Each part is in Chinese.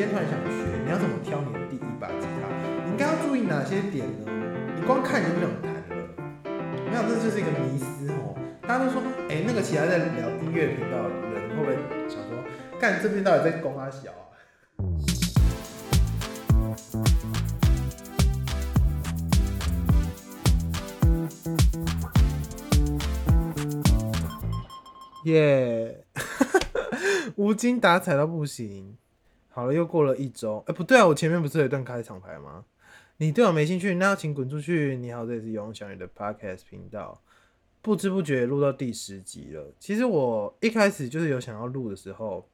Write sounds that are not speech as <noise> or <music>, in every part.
今天突然想学，你要怎么挑你的第一把吉他？你应该要注意哪些点呢？你光看你就不想弹了。没有，这就是一个迷思哦。大家都说，哎、那个其他在聊音乐频道的人会不会想说，干这边到底在攻他小啊？耶、<laughs> 无精打采到不行。好了，又过了一周。哎、不对啊，我前面不是有一段开场白吗？你对我没兴趣，那请滚出去。你好，这里是游泳小雨的 Podcast 频道。不知不觉录到第十集了。其实我一开始就是有想要录的时候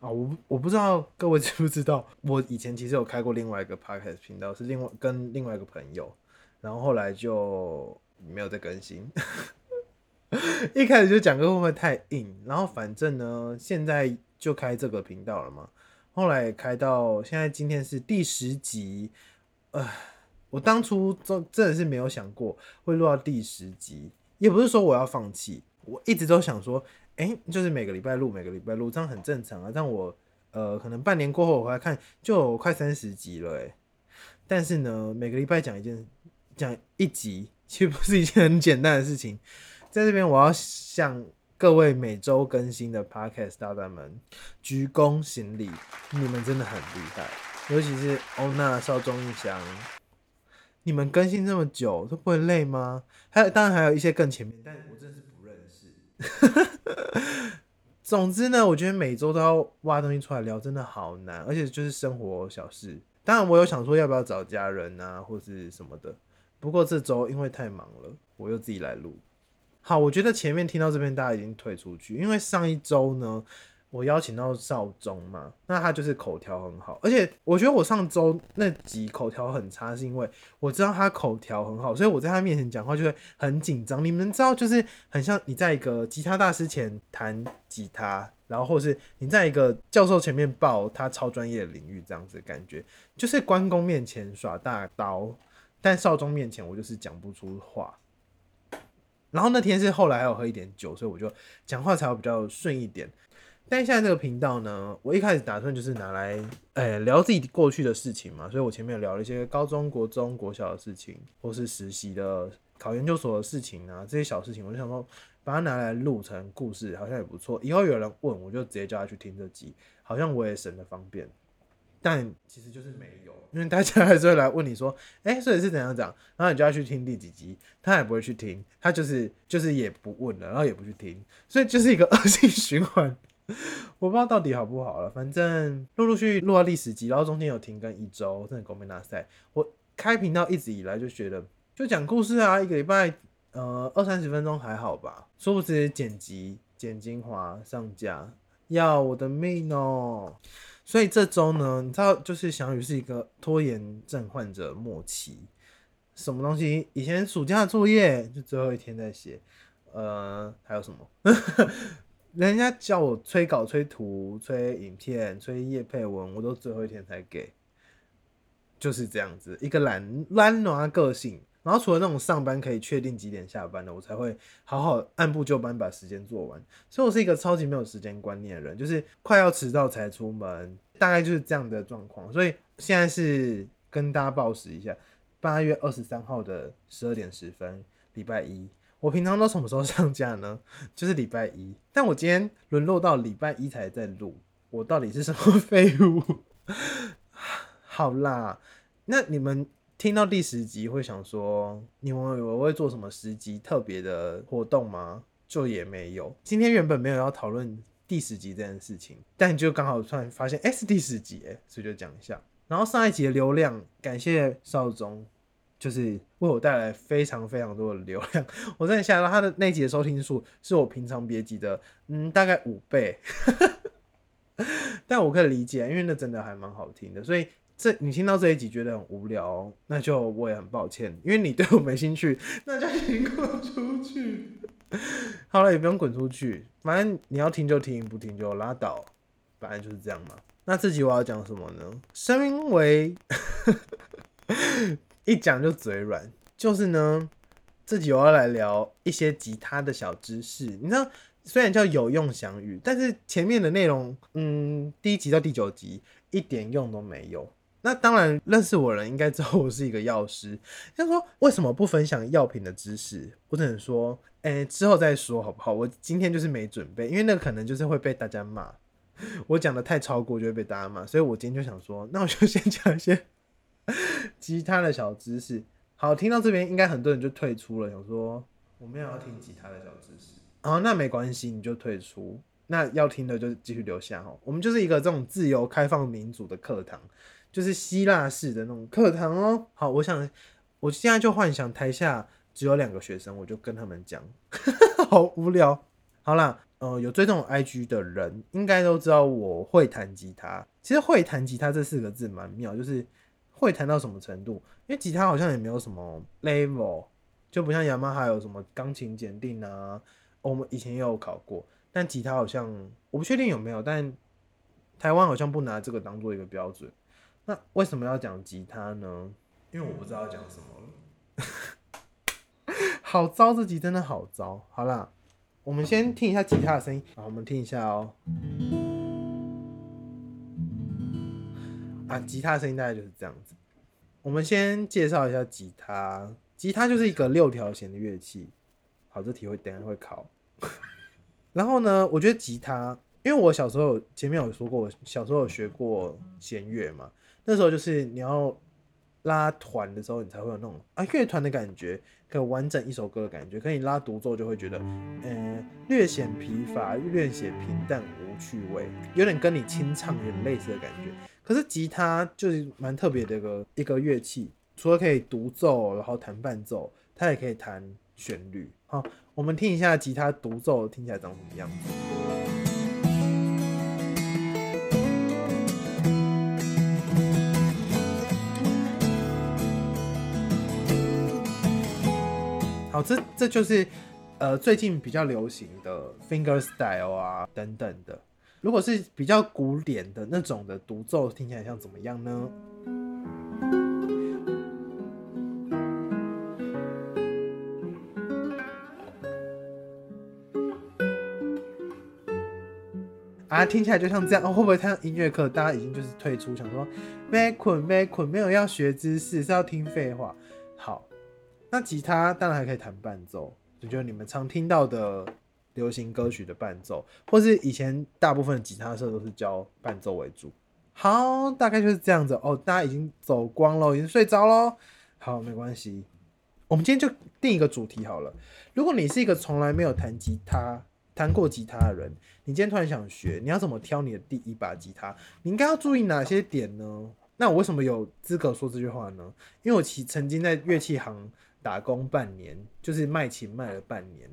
啊，我我不知道各位 <laughs> 知不知道，我以前其实有开过另外一个 Podcast 频道，是另外跟另外一个朋友，然后后来就没有再更新。<laughs> 一开始就讲歌会不会太硬，然后反正呢，现在就开这个频道了嘛。后来开到现在，今天是第十集，呃，我当初真真的是没有想过会录到第十集，也不是说我要放弃，我一直都想说，哎、就是每个礼拜录，每个礼拜录，这样很正常啊。但我呃，可能半年过后我回来看，就有快三十集了，哎。但是呢，每个礼拜讲一件，讲一集，其实不是一件很简单的事情。在这边，我要想各位每周更新的 Podcast 大大们鞠躬行礼，你们真的很厉害，尤其是欧娜、少中一翔，你们更新这么久都不会累吗？还有，当然还有一些更前面，但我真的是不认识。<laughs> 总之呢，我觉得每周都要挖东西出来聊，真的好难，而且就是生活小事。当然，我有想说要不要找家人啊，或是什么的。不过这周因为太忙了，我又自己来录。好，我觉得前面听到这边大家已经退出去，因为上一周呢，我邀请到少宗嘛，那他就是口条很好，而且我觉得我上周那集口条很差，是因为我知道他口条很好，所以我在他面前讲话就会很紧张。你们知道，就是很像你在一个吉他大师前弹吉他，然后或是你在一个教授前面报他超专业的领域这样子的感觉，就是关公面前耍大刀，但少宗面前我就是讲不出话。然后那天是后来还有喝一点酒，所以我就讲话才会比较顺一点。但现在这个频道呢，我一开始打算就是拿来，呃、聊自己过去的事情嘛，所以我前面聊了一些高中国中国小的事情，或是实习的、考研究所的事情啊，这些小事情，我就想说把它拿来录成故事，好像也不错。以后有人问，我就直接叫他去听这集，好像我也省得方便。但其实就是没有，因为大家还是会来问你说，哎、所以是怎样讲？然后你就要去听第几集，他也不会去听，他就是就是也不问了，然后也不去听，所以就是一个 <laughs> 恶性循环。我不知道到底好不好了，反正陆陆续续录到第十集，然后中间有停更一周，真的狗没大赛。我开频道一直以来就觉得，就讲故事啊，一个礼拜呃二三十分钟还好吧，殊不知剪辑、剪精华、上架，要我的命哦、所以这周呢，你知道，就是小雨是一个拖延症患者末期，什么东西？以前暑假作业就最后一天在写，呃，还有什么？<laughs> 人家叫我催稿、催图、催影片、催叶配文，我都最后一天才给，就是这样子，一个懒懒惰的个性。然后除了那种上班可以确定几点下班的，我才会好好按部就班把时间做完。所以我是一个超级没有时间观念的人，就是快要迟到才出门，大概就是这样的状况。所以现在是跟大家报时一下，八月二十三号的十二点十分，礼拜一。我平常都什么时候上架呢？就是礼拜一，但我今天沦落到礼拜一才在录，我到底是什么 <laughs> 废物？<sighs> 好啦，那你们听到第十集会想说，你们以为我会做什么十集特别的活动吗？就也没有。今天原本没有要讨论第十集这件事情，但就刚好突然发现，<laughs> 哎、是第十集，哎，所以就讲一下。然后上一集的流量，感谢少宗，就是为我带来非常非常多的流量。<laughs> 我真的吓到他的那集的收听数是我平常别集的，嗯，大概五倍。<laughs> 但我可以理解，因为那真的还蛮好听的，所以这你听到这一集觉得很无聊，那就我也很抱歉，因为你对我没兴趣，那就请滚出去。<laughs> 好了，也不用滚出去，反正你要听就听，不听就拉倒，反正就是这样嘛。那这集我要讲什么呢？身为 <laughs> 一讲就嘴软，就是呢，这集我要来聊一些吉他的小知识。你知道，虽然叫有用详语，但是前面的内容，嗯，第一集到第九集一点用都没有。那当然，认识我人应该知道我是一个药师。他说为什么不分享药品的知识？我只能说，哎、之后再说好不好？我今天就是没准备，因为那个可能就是会被大家骂，我讲的太超过就会被大家骂，所以我今天就想说，那我就先讲一些 <laughs> 吉他的小知识。好，听到这边应该很多人就退出了，想说我没有要听吉他的小知识。哦，那没关系，你就退出。那要听的就继续留下哈。我们就是一个这种自由开放民主的课堂，就是希腊式的那种课堂哦。好，我想我现在就幻想台下只有两个学生，我就跟他们讲，<laughs> 好无聊。好啦，呃，有追踪我 IG 的人应该都知道我会弹吉他。其实会弹吉他这四个字蛮妙，就是会弹到什么程度？因为吉他好像也没有什么 level，就不像雅马哈有什么钢琴检定啊。我们以前也有考过，但吉他好像我不确定有没有，但台湾好像不拿这个当做一个标准。那为什么要讲吉他呢？因为我不知道要讲什么了。<laughs> 好糟，这集真的好糟。好啦，我们先听一下吉他的声音。好，我们听一下哦、啊，吉他的声音大概就是这样子。我们先介绍一下吉他，吉他就是一个六条弦的乐器。好，这题会等下会考。<laughs> 然后呢，我觉得吉他，因为我小时候前面有说过，我小时候有学过弦乐嘛，那时候就是你要拉团的时候，你才会有那种啊乐团的感觉，可以完整一首歌的感觉。可你拉独奏就会觉得，嗯、略显疲乏，略显平淡无趣味，有点跟你清唱有点类似的感觉。可是吉他就是蛮特别的一个一个乐器，除了可以独奏，然后弹伴奏，它也可以弹旋律。好，我们听一下吉他独奏听起来长什么样子。这这就是呃最近比较流行的 finger style 啊等等的。如果是比较古典的那种的独奏，听起来像怎么样呢？啊，听起来就像这样，会不会看音乐课，大家已经就是退出，想说没捆没捆，没有要学知识，是要听废话。好，那吉他当然还可以弹伴奏，就就是你们常听到的流行歌曲的伴奏，或是以前大部分吉他社都是教伴奏为主。好，大概就是这样子哦。大家已经走光了，已经睡着喽。好，没关系，我们今天就定一个主题好了。如果你是一个从来没有弹吉他、弹过吉他的人，你今天突然想学，你要怎么挑你的第一把吉他？你应该要注意哪些点呢？那我为什么有资格说这句话呢？因为我其曾经在乐器行打工半年，就是卖琴卖了半年。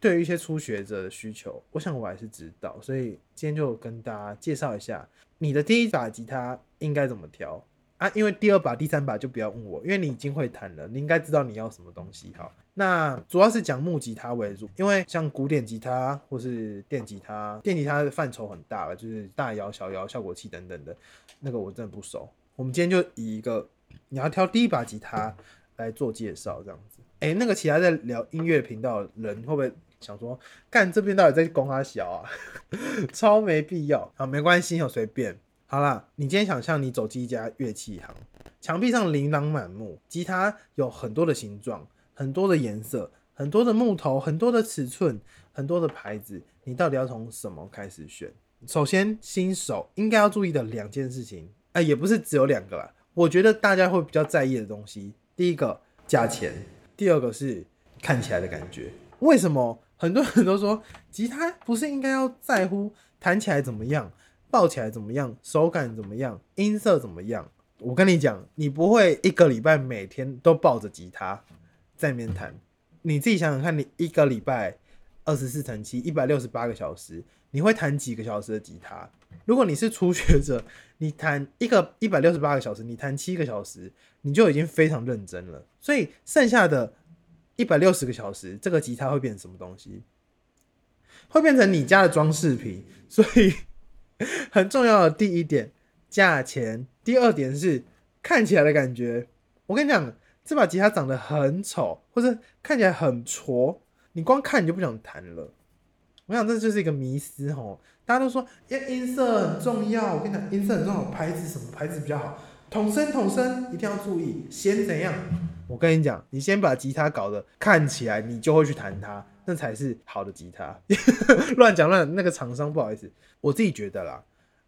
对于一些初学者的需求，我想我还是知道，所以今天就跟大家介绍一下你的第一把吉他应该怎么挑啊。因为第二把、第三把就不要问我，因为你已经会弹了，你应该知道你要什么东西。好，那主要是讲木吉他为主，因为像古典吉他或是电吉他，电吉他的范畴很大了，就是大摇、小摇、效果器等等的，那个我真的不熟。我们今天就以一个你要挑第一把吉他来做介绍，这样子。哎、那个其他在聊音乐频道的人会不会想说，干这边到底在攻他小啊？<laughs> 超没必要。好，没关系，我随便。好啦，你今天想象你走进一家乐器行，墙壁上琳琅满目，吉他有很多的形状，很多的颜色，很多的木头，很多的尺寸，很多的牌子，你到底要从什么开始选？首先，新手应该要注意的两件事情，哎、也不是只有两个啦。我觉得大家会比较在意的东西，第一个价钱，第二个是看起来的感觉。为什么很多人都说吉他不是应该要在乎弹起来怎么样，抱起来怎么样，手感怎么样，音色怎么样？我跟你讲，你不会一个礼拜每天都抱着吉他在面弹。你自己想想看，你一个礼拜二十四乘七，一百六十八个小时，你会弹几个小时的吉他？如果你是初学者，<laughs> 你弹一个一百六十八个小时，你弹七个小时，你就已经非常认真了。所以剩下的一百六十个小时，这个吉他会变成什么东西？会变成你家的装饰品。所以 <laughs> 很重要的第一点，价钱；第二点是看起来的感觉。我跟你讲，这把吉他长得很丑，或者看起来很挫，你光看你就不想弹了。我想这就是一个迷思吼，大家都说，哎，音色很重要。我跟你讲，音色很重要，牌子什么牌子比较好？筒声，筒声一定要注意。先怎样？我跟你讲，你先把吉他搞得看起来你就会去弹它，那才是好的吉他。<laughs> 乱讲乱，那个厂商不好意思，我自己觉得啦，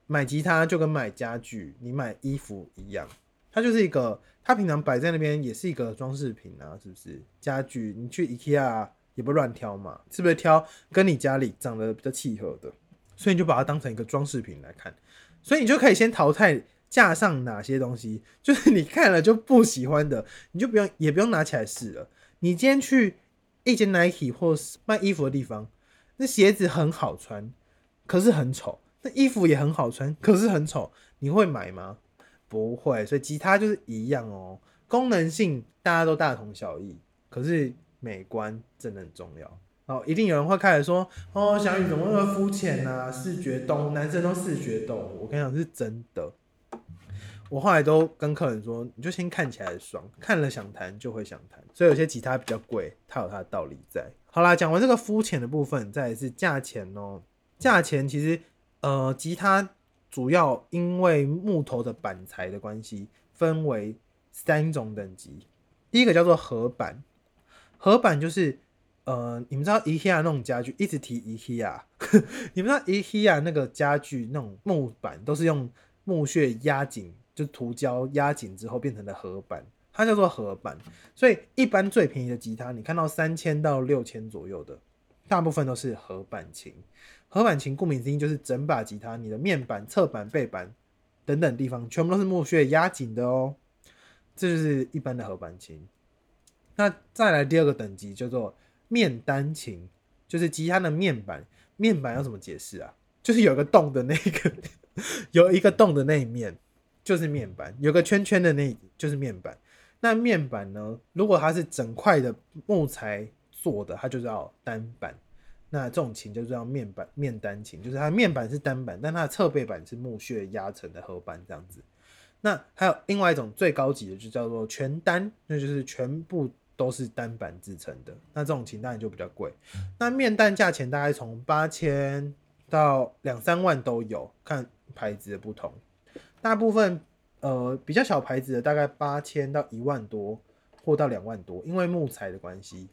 买吉他就跟买家具、你买衣服一样，它就是一个，它平常摆在那边也是一个装饰品啊，是不是？家具你去 IKEA 也不乱挑嘛，是不是挑跟你家里长得比较契合的？所以你就把它当成一个装饰品来看，所以你就可以先淘汰架上哪些东西，就是 <laughs> 你看了就不喜欢的，你就不用也不用拿起来试了。你今天去一间 Nike 或是卖衣服的地方，那鞋子很好穿，可是很丑；那衣服也很好穿，可是很丑，你会买吗？不会。所以吉他就是一样哦，功能性大家都大同小异，可是美观真的很重要。哦，一定有人会开始说：“哦，小雨怎么那么肤浅呢？视觉动物，男生都视觉动物。”我跟你讲是真的。我后来都跟客人说：“你就先看起来爽，看了想弹就会想弹。”所以有些吉他比较贵，它有它的道理在。好啦，讲完这个肤浅的部分，再是价钱哦。价钱其实，呃，吉他主要因为木头的板材的关系，分为三种等级。第一个叫做合板，合板就是。呃，你们知道 IKEA 那种家具，一直提 IKEA，<laughs> 你们知道 IKEA 那个家具那种木板都是用木屑压紧，就涂胶压紧之后变成的合板，它叫做合板。所以一般最便宜的吉他，你看到三千到六千左右的，大部分都是合板琴。合板琴顾名思义就是整把吉他，你的面板、侧板、背板等等地方全部都是木屑压紧的哦。这就是一般的合板琴。那再来第二个等级叫做。面单琴就是吉他的面板，面板要怎么解释啊？就是有个洞的那个，<laughs> 有一个洞的那一面就是面板，有个圈圈的那就是面板。那面板呢？如果它是整块的木材做的，它就叫单板。那这种琴就叫面板面单琴，就是它面板是单板，但它的侧背板是木屑压成的合板这样子。那还有另外一种最高级的，就叫做全单，那就是全部。都是单板制成的，那这种琴当然就比较贵。那面单价钱大概从八千到两三万都有，看牌子的不同。大部分呃比较小牌子的大概八千到一万多，或到两万多，因为木材的关系。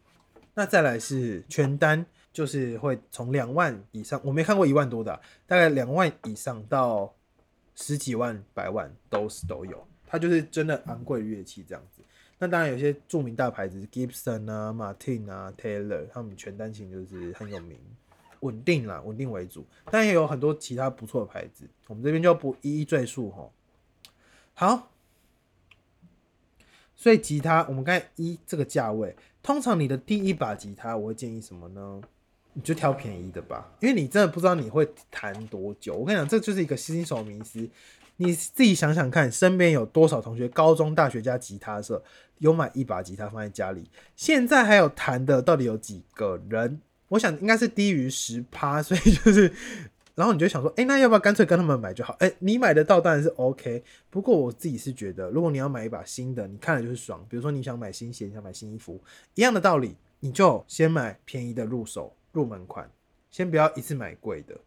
那再来是全单，就是会从两万以上，我没看过一万多的，大概两万以上到十几万、百万都是都有。它就是真的昂贵乐器这样子。那当然，有些著名大牌子，Gibson 啊、Martin 啊、Taylor，他们全单琴就是很有名，稳定啦，稳定为主。但也有很多其他不错的牌子，我们这边就不一一赘述哈。好，所以吉他，我们刚才一这个价位，通常你的第一把吉他，我会建议什么呢？你就挑便宜的吧，因为你真的不知道你会弹多久。我跟你讲，这就是一个新手迷思。你自己想想看，身边有多少同学高中、大学加吉他社有买一把吉他放在家里？现在还有弹的，到底有几个人？我想应该是低于十趴，所以就是，<laughs> 然后你就想说，哎，那要不要干脆跟他们买就好？哎，你买得到当然是 OK，不过我自己是觉得，如果你要买一把新的，你看了就是爽。比如说你想买新鞋，想买新衣服，一样的道理，你就先买便宜的入手入门款，先不要一次买贵的。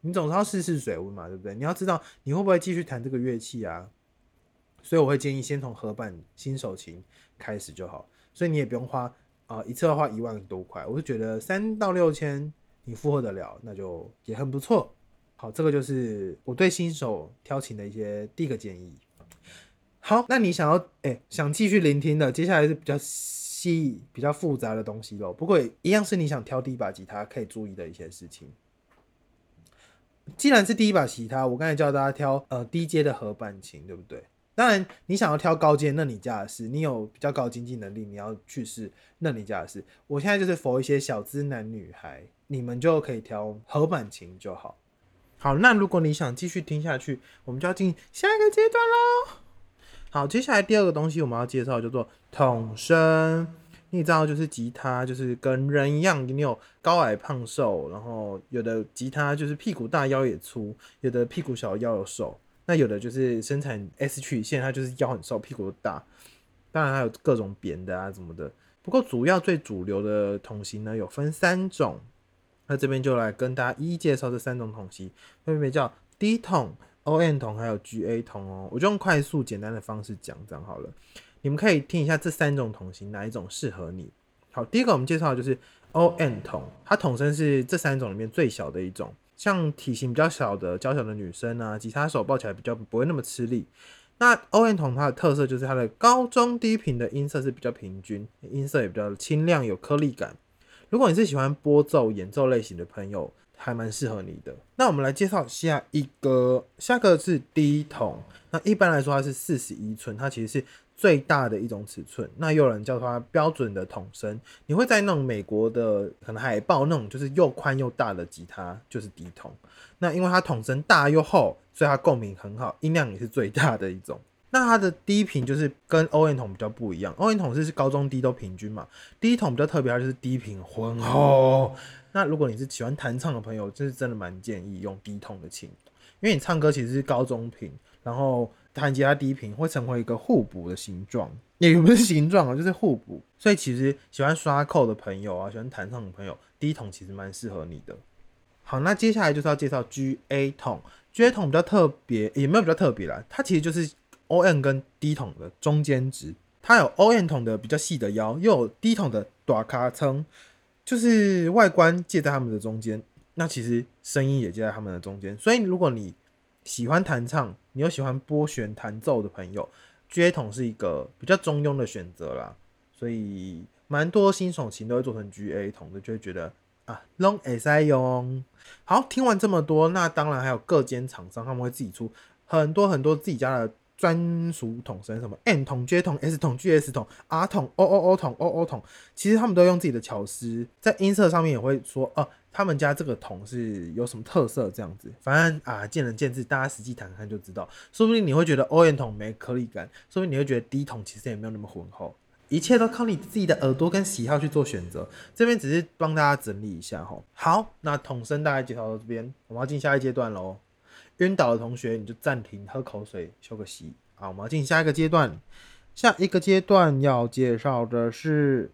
你总是要试试水温嘛，对不对？你要知道你会不会继续弹这个乐器啊？所以我会建议先从合板新手琴开始就好。所以你也不用花啊，一次要花一万多块。我是觉得三到六千你负荷得了，那就也很不错。好，这个就是我对新手挑琴的一些第一个建议。好，那你想要哎想继续聆听的，接下来是比较细、比较复杂的东西喽。不过一样是你想挑第一把吉他可以注意的一些事情。既然是第一把吉他，我刚才教大家挑呃低阶的合板琴，对不对？当然你想要挑高阶，那你家的事。你有比较高经济能力，你要去试，那你家的事。我现在就是佛一些小资男女孩，你们就可以挑合板琴就好。好，那如果你想继续听下去，我们就要进下一个阶段喽。好，接下来第二个东西我们要介绍叫做筒声。你知道，就是吉他，就是跟人一样，你有高矮胖瘦，然后有的吉他就是屁股大腰也粗，有的屁股小腰又瘦，那有的就是生产 S 曲线，它就是腰很瘦，屁股大。当然还有各种扁的啊什么的。不过主要最主流的桶型呢，有分三种。那这边就来跟大家一一介绍这三种桶型，分别叫 D 桶、ON 桶还有 GA 桶哦。我就用快速简单的方式讲，这样好了。你们可以听一下这三种桶型哪一种适合你。好，第一个我们介绍的就是 ON 桶，它桶身是这三种里面最小的一种，像体型比较小的娇小的女生啊，吉他手抱起来比较不会那么吃力。那 ON 桶它的特色就是它的高中低频的音色是比较平均，音色也比较清亮有颗粒感。如果你是喜欢拨奏演奏类型的朋友，还蛮适合你的。那我们来介绍下一个，下个是低筒。那一般来说它是四十一寸，它其实是最大的一种尺寸。那又有人叫它标准的筒身。你会在那种美国的可能海报那种就是又宽又大的吉他就是低筒。那因为它筒身大又厚，所以它共鸣很好，音量也是最大的一种。那它的低频就是跟 O N 筒比较不一样，O N 筒是高中低都平均嘛，低筒比较特别，它就是低频浑厚。那如果你是喜欢弹唱的朋友，就是真的蛮建议用低筒的琴，因为你唱歌其实是高中频，然后弹吉他低频会成为一个互补的形状，也不是形状啊，就是互补。所以其实喜欢刷扣的朋友啊，喜欢弹唱的朋友，低筒其实蛮适合你的。好，那接下来就是要介绍 G A 筒，G A 筒比较特别，也没有比较特别啦，它其实就是。O N 跟低筒的中间值，它有 O N 筒的比较细的腰，又有低筒的短卡称，就是外观介在它们的中间，那其实声音也介在它们的中间。所以如果你喜欢弹唱，你又喜欢拨弦弹奏的朋友，G A 筒是一个比较中庸的选择啦。所以蛮多新手琴都会做成 G A 筒的，就会觉得啊，Long as I 用。好，听完这么多，那当然还有各间厂商他们会自己出很多很多自己家的。专属桶声什么 N 桶、J 桶、S 桶、GS 桶、R 桶、O O O 桶、O O 桶，其实他们都用自己的巧思，在音色上面也会说哦，他们家这个桶是有什么特色这样子。反正啊，见仁见智，大家实际谈看就知道。说不定你会觉得 O N 桶没颗粒感，说不定你会觉得 D 桶其实也没有那么浑厚。一切都靠你自己的耳朵跟喜好去做选择。这边只是帮大家整理一下哈。好，那桶声大概介绍到这边，我们要进下一阶段喽。晕倒的同学，你就暂停喝口水休个息。好，我们要进下一个阶段。下一个阶段要介绍的是，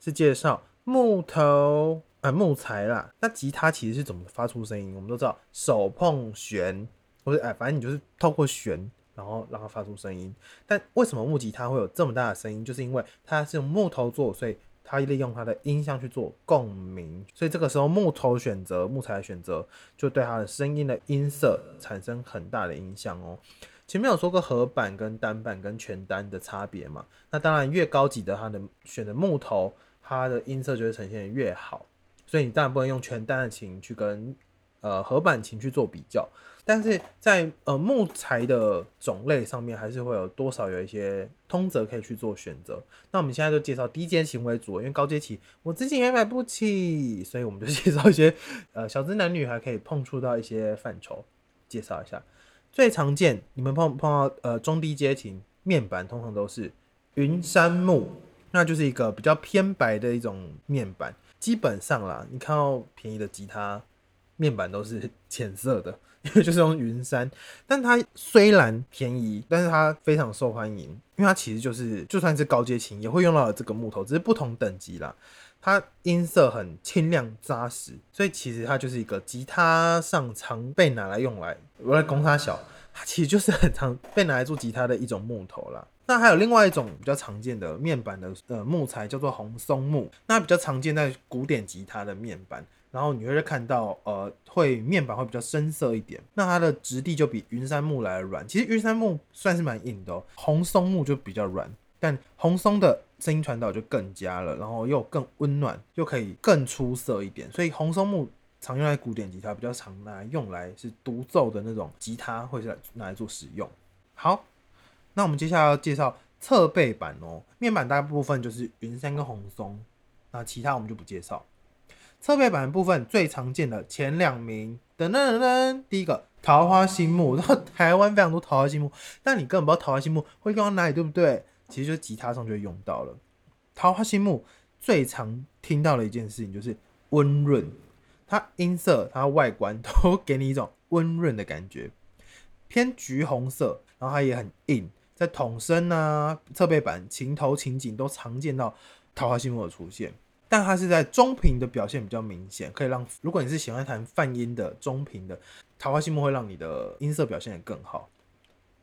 是介绍木头呃木材啦。那吉他其实是怎么发出声音？我们都知道，手碰弦，或者哎，反正你就是透过弦，然后让它发出声音。但为什么木吉他会有这么大的声音？就是因为它是用木头做，所以。它利用它的音箱去做共鸣，所以这个时候木头选择木材的选择，就对它的声音的音色产生很大的影响哦。前面有说过合板跟单板跟全单的差别嘛？那当然越高级的它的选择木头，它的音色就会呈现越好。所以你当然不能用全单的琴去跟呃合板琴去做比较。但是在呃木材的种类上面，还是会有多少有一些通则可以去做选择。那我们现在就介绍低阶琴为主，因为高阶琴我自己也买不起，所以我们就介绍一些呃小资男女还可以碰触到一些范畴，介绍一下最常见你们碰碰到呃中低阶琴面板通常都是云杉木，那就是一个比较偏白的一种面板，基本上啦，你看到便宜的吉他面板都是浅色的。因为就是用云杉，但它虽然便宜，但是它非常受欢迎，因为它其实就是就算是高阶琴也会用到这个木头，只是不同等级啦。它音色很清亮扎实，所以其实它就是一个吉他上常被拿来用来，我来攻它小，它其实就是很常被拿来做吉他的一种木头啦。那还有另外一种比较常见的面板的呃木材叫做红松木，那比较常见在古典吉他的面板。然后你会看到，呃，会面板会比较深色一点，那它的质地就比云杉木来软。其实云杉木算是蛮硬的哦，红松木就比较软，但红松的声音传导就更佳了，然后又更温暖，又可以更出色一点。所以红松木常用在古典吉他，比较常拿来用来是独奏的那种吉他，会是拿来做使用。好，那我们接下来要介绍侧背板哦，面板大部分就是云杉跟红松，那其他我们就不介绍。侧背板的部分最常见的前两名，噔噔噔噔，第一个桃花心木，然后台湾非常多桃花心木，但你根本不知道桃花心木会用到哪里，对不对？其实就吉他上就会用到了。桃花心木最常听到的一件事情就是温润，它音色、它外观都 <laughs> 给你一种温润的感觉，偏橘红色，然后它也很硬，在筒身啊、侧背板、琴头、琴颈都常见到桃花心木的出现。但它是在中频的表现比较明显，可以让如果你是喜欢弹泛音的中频的桃花心木，会让你的音色表现得更好。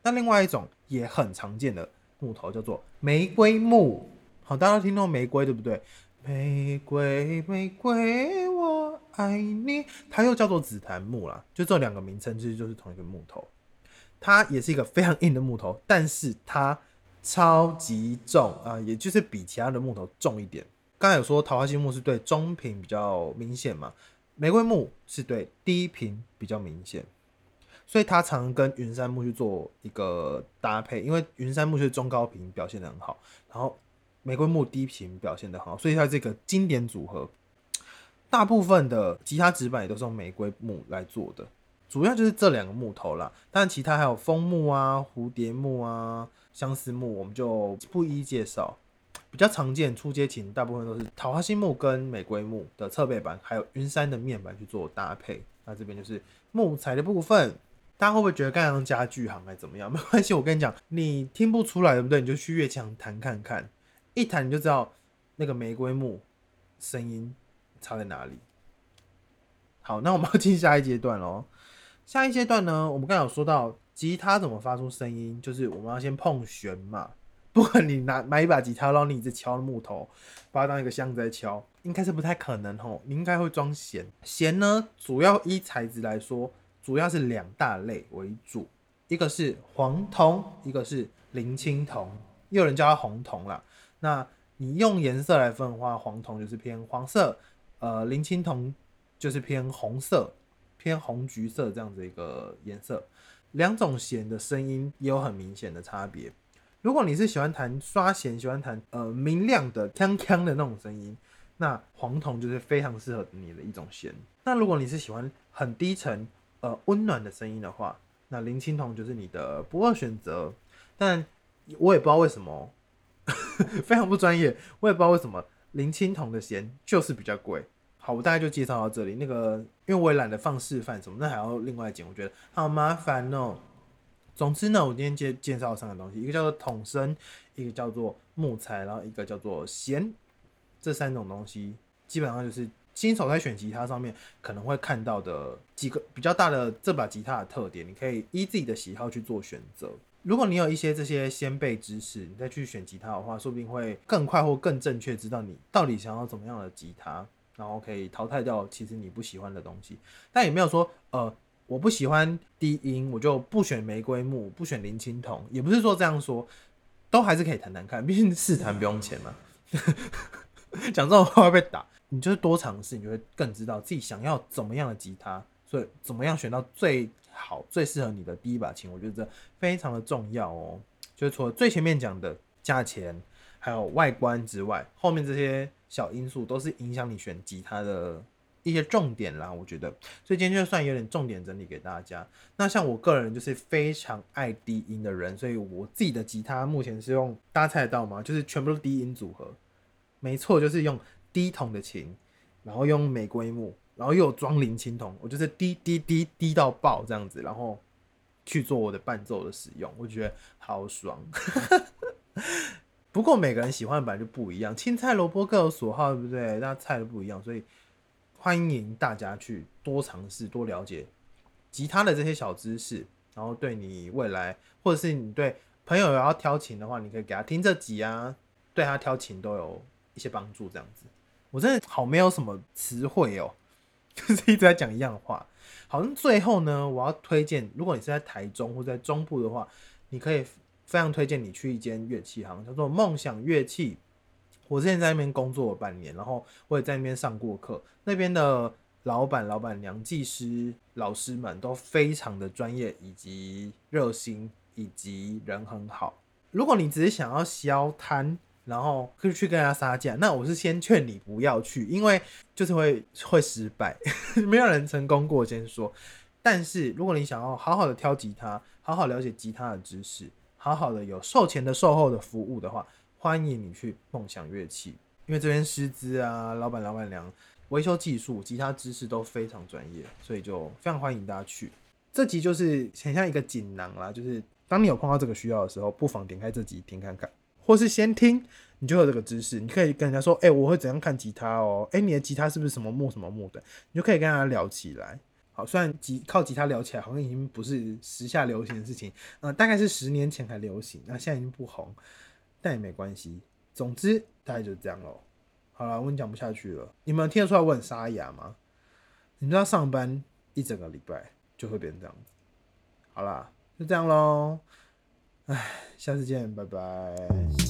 那另外一种也很常见的木头叫做玫瑰木，好，大家都听到玫瑰对不对？玫瑰玫瑰我爱你，它又叫做紫檀木啦，就这两个名称其实就是同一个木头。它也是一个非常硬的木头，但是它超级重啊，也就是比其他的木头重一点。刚才有说桃花心木是对中频比较明显嘛，玫瑰木是对低频比较明显，所以它常跟云杉木去做一个搭配，因为云杉木是中高频表现的很好，然后玫瑰木低频表现的很好，所以它这个经典组合，大部分的吉他指板也都是用玫瑰木来做的，主要就是这两个木头啦，但其他还有枫木啊、蝴蝶木啊、相思木，我们就不一一介绍。比较常见初阶琴，大部分都是桃花心木跟玫瑰木的侧背板，还有云杉的面板去做搭配。那这边就是木材的部分，大家会不会觉得刚刚家具行还怎么样？<laughs> 没关系，我跟你讲，你听不出来对不对？你就去乐器行弹看看，一弹你就知道那个玫瑰木声音差在哪里。好，那我们要进下一阶段喽。下一阶段呢，我们刚刚有说到吉他怎么发出声音，就是我们要先碰弦嘛。<laughs> 不管你拿买一把吉他，然后你一直敲木头，把它当一个箱子在敲，应该是不太可能吼。你应该会装弦，弦呢主要依材质来说，主要是两大类为主，一个是黄铜，一个是磷青铜，也有人叫它红铜啦。那你用颜色来分的话，黄铜就是偏黄色，呃，磷青铜就是偏红色，偏红橘色这样子一个颜色。两种弦的声音也有很明显的差别。如果你是喜欢弹刷弦，喜欢弹呃明亮的锵锵的那种声音，那黄铜就是非常适合你的一种弦。那如果你是喜欢很低沉呃温暖的声音的话，那林青铜就是你的不二选择。但我也不知道为什么，<laughs> 非常不专业，我也不知道为什么林青铜的弦就是比较贵。好，我大概就介绍到这里。那个因为我也懒得放示范什么，那还要另外剪，我觉得好麻烦哦。总之呢，我今天介介绍三个东西，一个叫做桶身，一个叫做木材，然后一个叫做弦，这三种东西基本上就是新手在选吉他上面可能会看到的几个比较大的这把吉他的特点，你可以依自己的喜好去做选择。如果你有一些这些先辈知识，你再去选吉他的话，说不定会更快或更正确知道你到底想要怎么样的吉他，然后可以淘汰掉其实你不喜欢的东西。但也没有说呃。我不喜欢低音，我就不选玫瑰木，不选林青铜，也不是说这样说，都还是可以谈谈看，毕竟试弹不用钱嘛。<laughs> 讲这种话会被打，你就是多尝试，你就会更知道自己想要怎么样的吉他，所以怎么样选到最好、最适合你的第一把琴，我觉得这非常的重要哦。就是除了最前面讲的价钱还有外观之外，后面这些小因素都是影响你选吉他的。一些重点啦，我觉得，所以今天就算有点重点整理给大家。那像我个人就是非常爱低音的人，所以我自己的吉他目前是用大家猜得到吗？就是全部都低音组合，没错，就是用低筒的琴，然后用玫瑰木，然后又有装零青铜，我就是低低低低到爆这样子，然后去做我的伴奏的使用，我觉得好爽。<laughs> 不过每个人喜欢的本来就不一样，青菜萝卜各有所好，对不对？那菜都不一样，所以。欢迎大家去多尝试、多了解吉他的这些小知识，然后对你未来，或者是你对朋友要挑琴的话，你可以给他听这集啊，对他挑琴都有一些帮助。这样子，我真的好没有什么词汇哦，就是一直在讲一样的话。好，像最后呢，我要推荐，如果你是在台中或在中部的话，你可以非常推荐你去一间乐器行，叫做梦想乐器。我之前在那边工作了半年，然后我也在那边上过课。那边的老板、老板娘、技师、老师们都非常的专业，以及热心，以及人很好。如果你只是想要消摊，然后可以去跟人家杀价，那我是先劝你不要去，因为就是会会失败，<laughs> 没有人成功过。先说，但是如果你想要好好的挑吉他，好好了解吉他的知识，好好的有售前的售后的服务的话。欢迎你去梦想乐器，因为这边师资啊、老板、老板娘、维修技术、吉他知识都非常专业，所以就非常欢迎大家去。这集就是很像一个锦囊啦，就是当你有碰到这个需要的时候，不妨点开这集听看看。或是先听，你就有这个知识。你可以跟人家说，哎、我会怎样看吉他哦？哎、你的吉他是不是什么木什么木的？你就可以跟他聊起来。好，虽然吉靠吉他聊起来好像已经不是时下流行的事情，呃，大概是十年前还流行，那现在已经不红，但也没关系。总之，大概就是这样喽。好了，我讲不下去了。你们听得出来我很沙哑吗？你知道上班一整个礼拜就会变这样子。好啦，就这样喽。唉，下次见，拜拜。